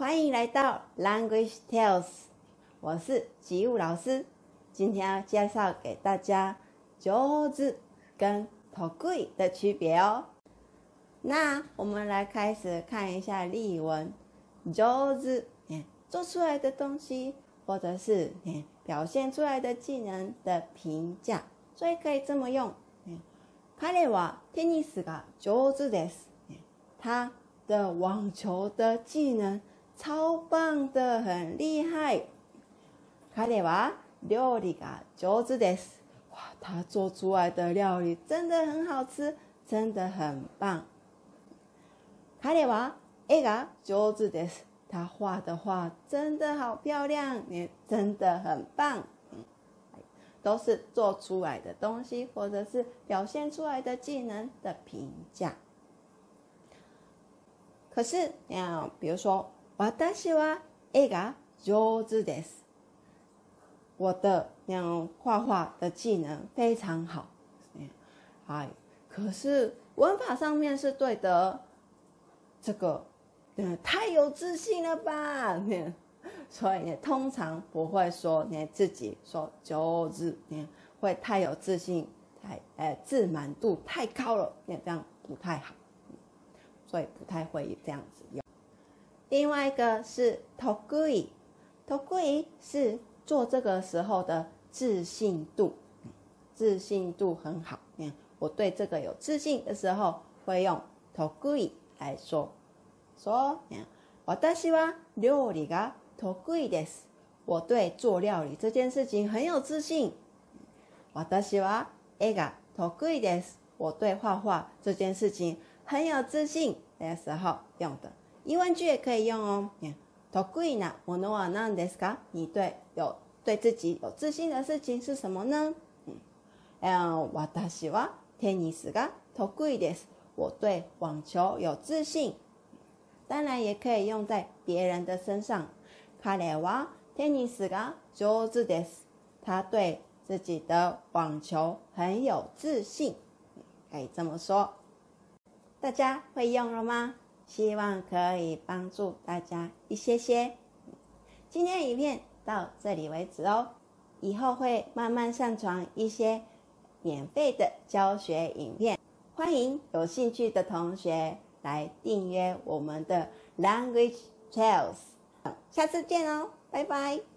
欢迎来到 Language Tales，我是吉物老师。今天要介绍给大家上手跟得意的区别哦。那我们来开始看一下例文。上手，做出来的东西，或者是表现出来的技能的评价，所以可以这么用。彼はテニスが上手です。他的网球的技能。 超棒的，很厉害。彼は料理が上手です。哇，他做出来的料理真的很好吃，真的很棒。彼は絵が上手です。他画的画真的好漂亮，也真的很棒。都是做出来的东西，或者是表现出来的技能的评价。可是，啊，比如说。 私は絵が上手です。我的那样画画的技能非常好。哎，可是文法上面是对的，这个嗯太有自信了吧？所以呢，通常不会说你自己说上手，会太有自信，太呃自满度太高了，那这样不太好，所以不太会这样子用。 另外一个是得意，得意是做这个时候的自信度，自信度很好。嗯，我对这个有自信的时候，会用得意来说。说，我私は料理が得意です。我对做料理这件事情很有自信。私は絵が得意です。我对画画这件事情很有自信的时候用的。 疑问句也可以用哦。得意なものは何ですか？你对有对自己有自信的事情是什么呢？嗯，私はテニスが得意です。我对网球有自信。当然也可以用在别人的身上。彼はテニスが上手です。他对自己的网球很有自信，可以这么说。大家会用了吗？ 希望可以帮助大家一些些。今天影片到这里为止哦，以后会慢慢上传一些免费的教学影片，欢迎有兴趣的同学来订阅我们的 Language Tales。下次见哦，拜拜。